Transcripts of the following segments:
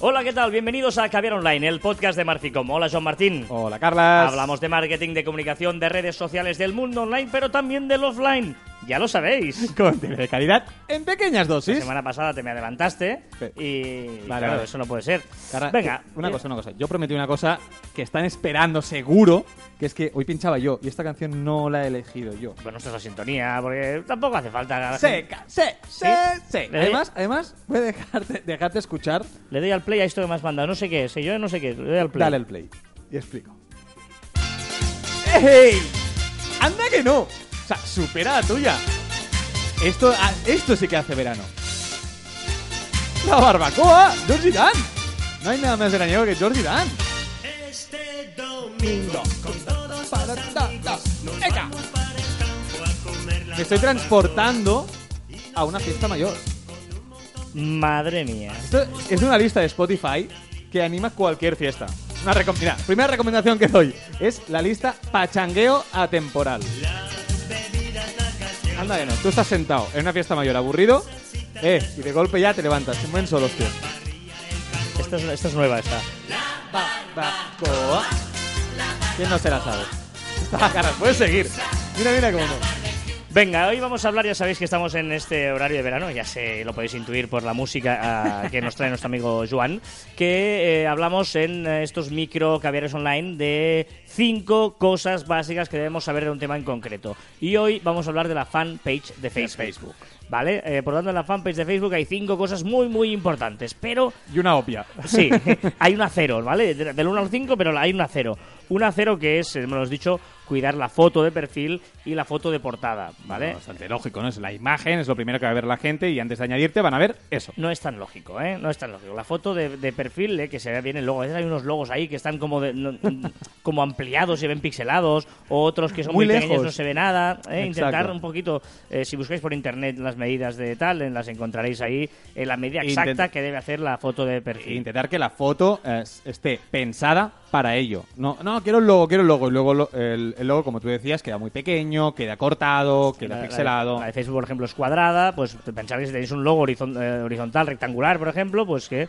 Hola, ¿qué tal? Bienvenidos a Caviar Online, el podcast de Marficom. Hola, Joan Martín. Hola, Carlas. Hablamos de marketing, de comunicación, de redes sociales, del mundo online, pero también del offline. Ya lo sabéis. Contenido de calidad en pequeñas La dosis. semana pasada te me adelantaste y Vale, claro, vale. eso no puede ser. Venga, una eh, cosa, una cosa. Yo prometí una cosa que están esperando seguro, que es que hoy pinchaba yo y esta canción no la he elegido yo. Bueno, esta es la sintonía, porque tampoco hace falta. Seca, sí. Le- Además, además, voy a dejarte, dejarte escuchar. Le doy al play a esto que me has mandado. No sé qué es, ¿eh? yo no sé qué es. Le doy al play. Dale el play y explico. ¡Ey! ¡Anda que no! O sea, supera la tuya. Esto, ah, esto sí que hace verano. La barbacoa, Georgie Dan. No hay nada más veraniego que Georgie Dan. Este domingo con todos los amigos nos Venga. vamos para el campo a comer la Me estoy transportando a una fiesta mayor. Madre mía. Esto es una lista de Spotify que anima cualquier fiesta. Una recom- Mira, primera recomendación que doy es la lista Pachangueo Atemporal. Anda que no, tú estás sentado en una fiesta mayor aburrido, eh, y de golpe ya te levantas, te mueven solos, tío. Esta es, esta es nueva, esta. Barbacoa. ¿Quién no se la sabe? Está caras, puedes seguir. Mira, mira cómo no. Venga, hoy vamos a hablar, ya sabéis que estamos en este horario de verano, ya se lo podéis intuir por la música ah, que nos trae nuestro amigo Joan, que eh, hablamos en eh, estos micro caviares online de cinco cosas básicas que debemos saber de un tema en concreto. Y hoy vamos a hablar de la fanpage de Facebook. ¿Vale? Eh, por lo tanto, en la fanpage de Facebook hay cinco cosas muy, muy importantes, pero Y una obvia. Sí, hay una cero, ¿vale? De- Del 1 al 5, pero hay una cero. Una cero que es, me lo has dicho, cuidar la foto de perfil y la foto de portada, ¿vale? Bastante lógico, ¿no? Es la imagen, es lo primero que va a ver la gente y antes de añadirte van a ver eso. No es tan lógico, ¿eh? No es tan lógico. La foto de, de perfil, ¿eh? que se vea bien el logo. A veces hay unos logos ahí que están como de- no- como ampliados, se ven pixelados, o otros que son muy, Muy pequeños, lejos. no se ve nada. ¿eh? Intentar un poquito, eh, si buscáis por internet las medidas de tal, eh, las encontraréis ahí en la medida Intent- exacta que debe hacer la foto de perfil. Intentar que la foto eh, esté pensada para ello. No, no, quiero el logo, quiero el logo. Y luego lo- el, el logo, como tú decías, queda muy pequeño, queda cortado, queda La- la de- pixelado. La de, Facebook, por ejemplo, es cuadrada. Pues pensar que si tenéis un logo horizon- eh, horizontal, rectangular, por ejemplo, pues que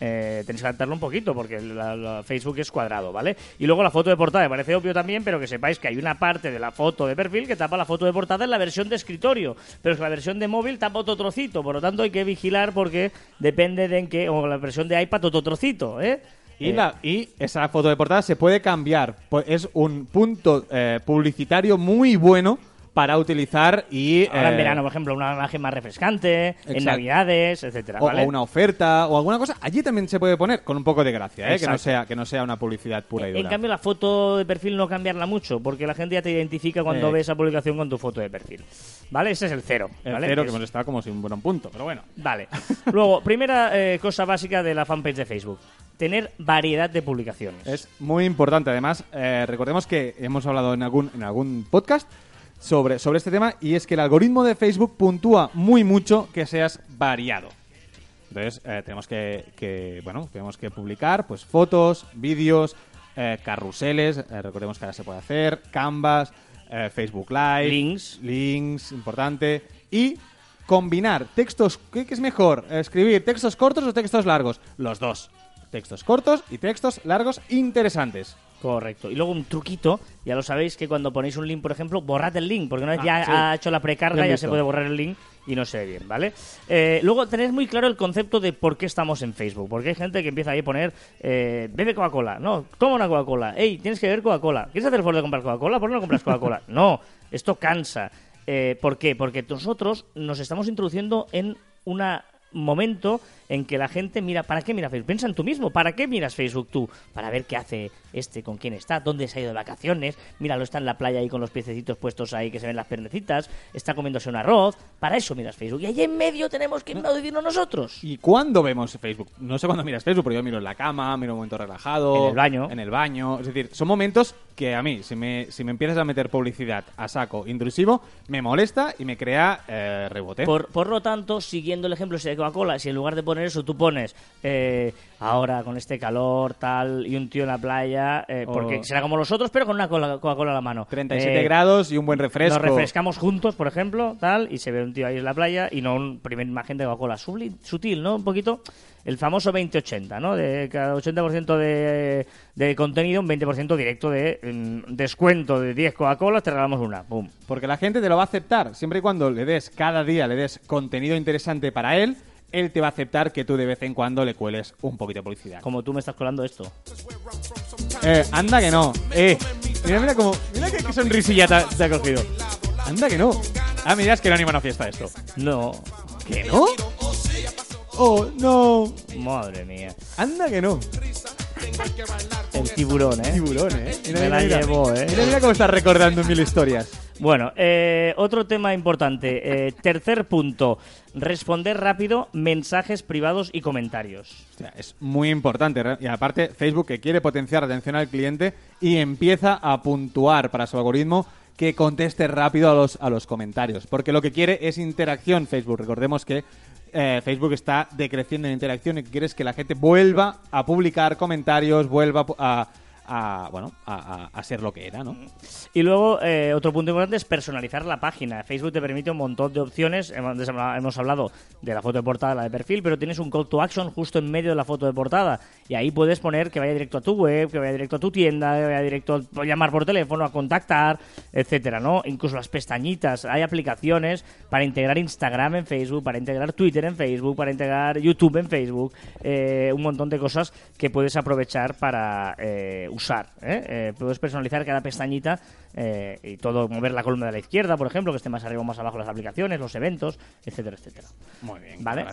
eh, tenéis que adaptarlo un poquito porque la, la Facebook es cuadrado, ¿vale? Y luego la foto de portada me parece obvio también, pero que sepáis que hay una parte de la foto de perfil que tapa la foto de portada en la versión de escritorio, pero es que la versión de móvil tapa otro trocito, por lo tanto hay que vigilar porque depende de en qué, o la versión de iPad otro trocito, ¿eh? Y, Eh, la, y esa foto de portada se puede cambiar. Pues es un punto eh, publicitario muy bueno para utilizar y... Ahora en eh, verano, por ejemplo, una imagen más refrescante, en. Navidades, etcétera, o, ¿vale? o una oferta o alguna cosa, allí también se puede poner con un poco de gracia, ¿eh? que no sea que no sea una publicidad pura y dura. En cambio, la foto de perfil no cambiarla mucho, porque la gente ya te identifica cuando Eh. ve esa publicación con tu foto de perfil. ¿Vale? Ese es el cero. el ¿vale? cero Que que hemos estado como sin buen punto, pero bueno. Vale. Luego, primera eh, cosa básica de la fanpage de Facebook. Tener variedad de publicaciones. Es muy importante. Además, eh, recordemos que hemos hablado en algún, en algún podcast sobre, sobre este tema y es que el algoritmo de Facebook puntúa muy mucho que seas variado. Entonces, eh, tenemos que, que, bueno, tenemos que publicar pues fotos, vídeos, eh, carruseles, eh, recordemos que ahora se puede hacer, Canvas, eh, Facebook Live, Links. links, importante, y combinar textos, ¿qué, qué es mejor? ¿Escribir textos cortos o textos largos? Los dos. Textos cortos y textos largos interesantes. Correcto. Y luego un truquito, ya lo sabéis que cuando ponéis un link, por ejemplo, borrad el link, porque una vez Ah, ya sí. ha hecho la precarga ya se puede borrar el link y no se ve bien, ¿vale? Eh, luego tenéis muy claro el concepto de por qué estamos en Facebook, porque hay gente que empieza ahí a poner, eh, bebe Coca-Cola, no, toma una Coca-Cola, hey, tienes que beber Coca-Cola, ¿quieres hacer el favor de comprar Coca-Cola? ¿Por qué no compras Coca-Cola? no, esto cansa. Eh, ¿Por qué? Porque nosotros nos estamos introduciendo en una momento en que la gente mira, ¿para qué mira Facebook? Piensa en tú mismo, ¿para qué miras Facebook tú? Para ver qué hace este, con quién está, dónde se ha ido de vacaciones, míralo, está en la playa ahí con los piececitos puestos ahí que se ven las pernecitas, está comiéndose un arroz, para eso miras Facebook. Y ahí en medio tenemos que decirnos nosotros. ¿Y cuándo vemos Facebook? No sé cuándo miras Facebook, pero yo miro en la cama, miro un momento relajado. En el baño. En el baño. Es decir, son momentos que a mí, si me, si me empiezas a meter publicidad a saco intrusivo, me molesta y me crea eh, rebote. Por, por lo tanto, siguiendo el ejemplo de Coca-Cola, si en lugar de poner eso tú pones eh, ahora con este calor, tal, y un tío en la playa, eh, O- porque será como los otros, pero con una cola- Coca-Cola a la mano. 37 Eh, grados y un buen refresco. Nos refrescamos juntos, por ejemplo, tal, y se ve un tío ahí en la playa y no un primer imagen de Coca-Cola. Sutil, ¿no? Un poquito. el famoso 20-80, ¿no? De cada 80% de, de contenido, un 20% directo de mm, descuento de 10 Coca-Colas, te regalamos una. ¡Pum! Porque la gente te lo va a aceptar. Siempre y cuando le des, cada día le des contenido interesante para él, él te va a aceptar que tú de vez en cuando le cueles un poquito de publicidad. Como tú me estás colando esto. Eh, anda que no. Eh, mira, mira cómo. Mira qué, qué sonrisilla te, ha- te ha cogido. Anda que no. Ah, mira, es que no anima una fiesta esto. No. ¿Que no? Oh, no. Madre mía. Anda que no. El tiburón, ¿eh? Tiburón, eh. Mira, Me mira, la mira. eh. Mira, mira cómo estás recordando mil historias. Bueno, eh, otro tema importante. Eh, tercer punto. Responder rápido mensajes privados y comentarios. O sea, es muy importante. Y aparte, Facebook que quiere potenciar la atención al cliente y empieza a puntuar para su algoritmo que conteste rápido a los, a los comentarios. Porque lo que quiere es interacción Facebook. Recordemos que eh, Facebook está decreciendo en interacción y que quiere es que la gente vuelva a publicar comentarios, vuelva a a, bueno, a, a- ser lo que era, ¿no? Y luego, eh, otro punto importante es personalizar la página. Facebook te permite un montón de opciones. Hemos hablado de la foto de portada, la de perfil, pero tienes un call to action justo en medio de la foto de portada. Y ahí puedes poner que vaya directo a tu web, que vaya directo a tu tienda, que vaya directo a llamar por teléfono, a contactar, etcétera, ¿no? Incluso las pestañitas. Hay aplicaciones para integrar Instagram en Facebook, para integrar Twitter en Facebook, para integrar YouTube en Facebook. eh, un montón de cosas que puedes aprovechar para eh, usar. ¿eh? Eh, puedes personalizar cada pestañita eh, y todo, mover la columna de la izquierda, por ejemplo, que esté más arriba o más abajo las aplicaciones, los eventos, etcétera, etcétera. Muy bien. Vale.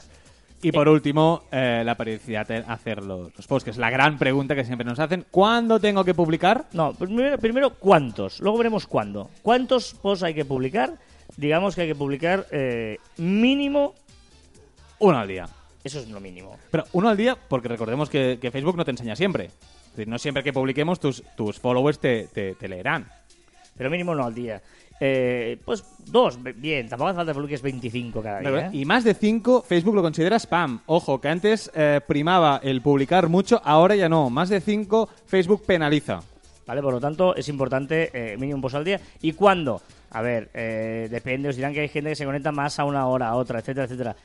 Y por último, eh, la periodicidad de hacer los, los posts, que es la gran pregunta que siempre nos hacen. ¿Cuándo tengo que publicar? No, primero, primero cuántos, luego veremos cuándo. ¿Cuántos posts hay que publicar? Digamos que hay que publicar eh, mínimo, Uno al día. eso es lo mínimo. Pero uno al día, porque recordemos que, que Facebook no te enseña siempre. No siempre que publiquemos tus, tus followers te, te- te leerán. Pero mínimo no al día. Eh, pues dos, bien, tampoco hace falta que publiques 25 cada día. ¿eh? Y más de 5, Facebook lo considera spam. Ojo, que antes eh, primaba el publicar mucho, ahora ya no. Más de 5, Facebook penaliza. ¿Vale? Por lo tanto, es importante eh, mínimo un post al día. ¿Y cuándo? A ver, eh, depende, os dirán que hay gente que se conecta más a una hora, a otra, etcétera, etcétera.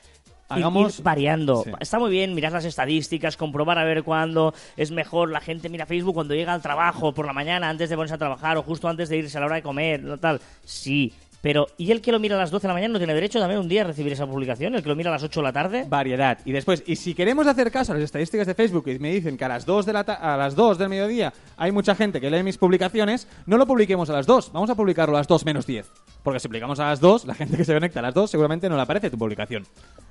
Hagamos- ir variando. Sí. Está muy bien mirar las estadísticas, comprobar a ver cuándo es mejor. La gente mira Facebook cuando llega al trabajo, por la mañana, antes de ponerse a trabajar o justo antes de irse a la hora de comer, tal. Sí. Pero, ¿y el que lo mira a las 12 de la mañana no tiene derecho también un día a recibir esa publicación? ¿El que lo mira a las 8 de la tarde? Variedad. Y después, y si queremos hacer caso a las estadísticas de Facebook y me dicen que a las 2 de la a las 2 del mediodía hay mucha gente que lee mis publicaciones, no lo publiquemos a las 2, vamos a publicarlo a las 2 menos 10. Porque si publicamos a las 2, la gente que se conecta a las 2 seguramente no le aparece tu publicación.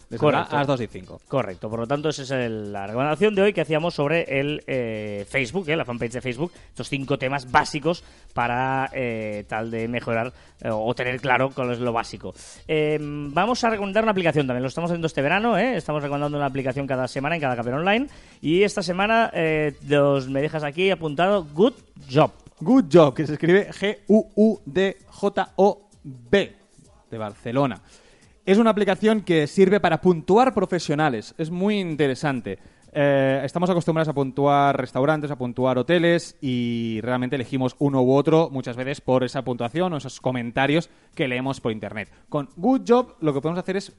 Les Correcto. a las 2 y 5. Correcto, por lo tanto, esa es el- la recomendación de hoy que hacíamos sobre el eh, Facebook, eh, la fanpage de Facebook, estos cinco temas básicos para eh, tal de mejorar eh, o tener claro cuál es lo básico. Eh, vamos a recomendar una aplicación también, lo estamos haciendo este verano, eh, estamos recomendando una aplicación cada semana en cada Caper Online y esta semana eh, los, me dejas aquí apuntado Good Job. Good Job, que se escribe G-U-U-D-J-O-B, de Barcelona. Es una aplicación que sirve para puntuar profesionales. Es muy interesante. Eh, estamos acostumbrados a puntuar restaurantes, a puntuar hoteles y realmente elegimos uno u otro muchas veces por esa puntuación o esos comentarios que leemos por internet. Con Good Job lo que podemos hacer es,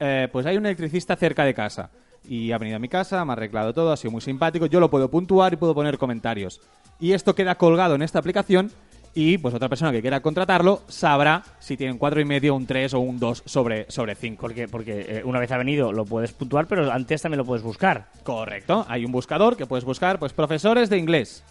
eh, pues hay un electricista cerca de casa y ha venido a mi casa, me ha arreglado todo, ha sido muy simpático, yo lo puedo puntuar y puedo poner comentarios. Y esto queda colgado en esta aplicación y pues otra persona que quiera contratarlo sabrá si tiene un 4,5, un 3 o un 2 sobre, sobre 5. Porque, porque eh, una vez ha venido lo puedes puntuar, pero antes también lo puedes buscar. Correcto, hay un buscador que puedes buscar, pues profesores de inglés.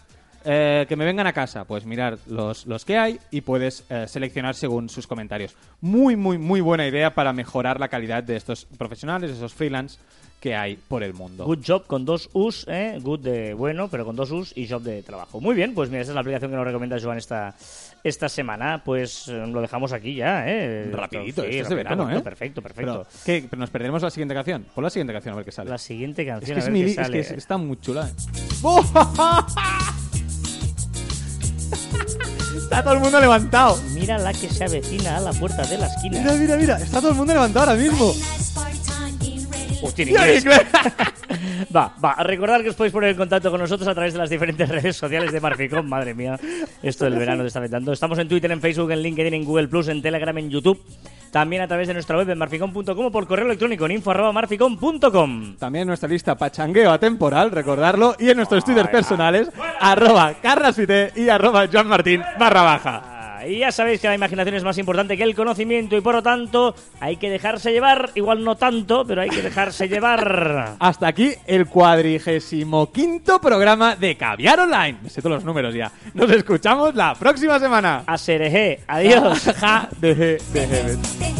Eh, que me vengan a casa, pues mirar los, los que hay y puedes eh, seleccionar según sus comentarios. Muy, muy, muy buena idea para mejorar la calidad de estos profesionales, esos freelance que hay por el mundo. Good Job con dos U's, ¿eh? Good de bueno, pero con dos U's y Job de trabajo. Muy bien, pues mira, esa es la aplicación que nos recomienda Joan esta, esta semana. Pues eh, lo dejamos aquí ya, ¿eh? Rapidito, Sí, esto es de verano, ¿eh? Perfecto, perfecto. Pero, ¿qué? ¿Pero nos perderemos la siguiente canción? Pon la siguiente canción a ver qué sale. La siguiente Es canción, que, a es, mi qué que es- está muy chula. ¿eh? está todo el mundo levantado. Mira la que se avecina a la puerta de la esquina. Mira, mira, mira. Está todo el mundo levantado ahora mismo. Hostia, en inglés. Va, va, a recordar que os podéis poner en contacto con nosotros a través de las diferentes redes sociales de Marficom. Madre mía, esto del verano te está afectando. Estamos en Twitter, en Facebook, en LinkedIn, en Google Plus, en Telegram, en YouTube. también a través de nuestra web en marficon.com o por correo electrónico en info arroba marficon.com. También en nuestra lista pachangueo atemporal, recordarlo, y en nuestros twitters personales, arroba carrasfite y arroba joanmartin barra baja. Y ya sabéis que la imaginación es más importante que el conocimiento y por lo tanto hay que dejarse llevar, igual no tanto, pero hay que dejarse llevar. Hasta aquí el cuadrigésimo quinto programa de Caviar Online. Me sé todos los números ya. Nos escuchamos la próxima semana. A Sereje, adiós. Ja, deje, deje, deje.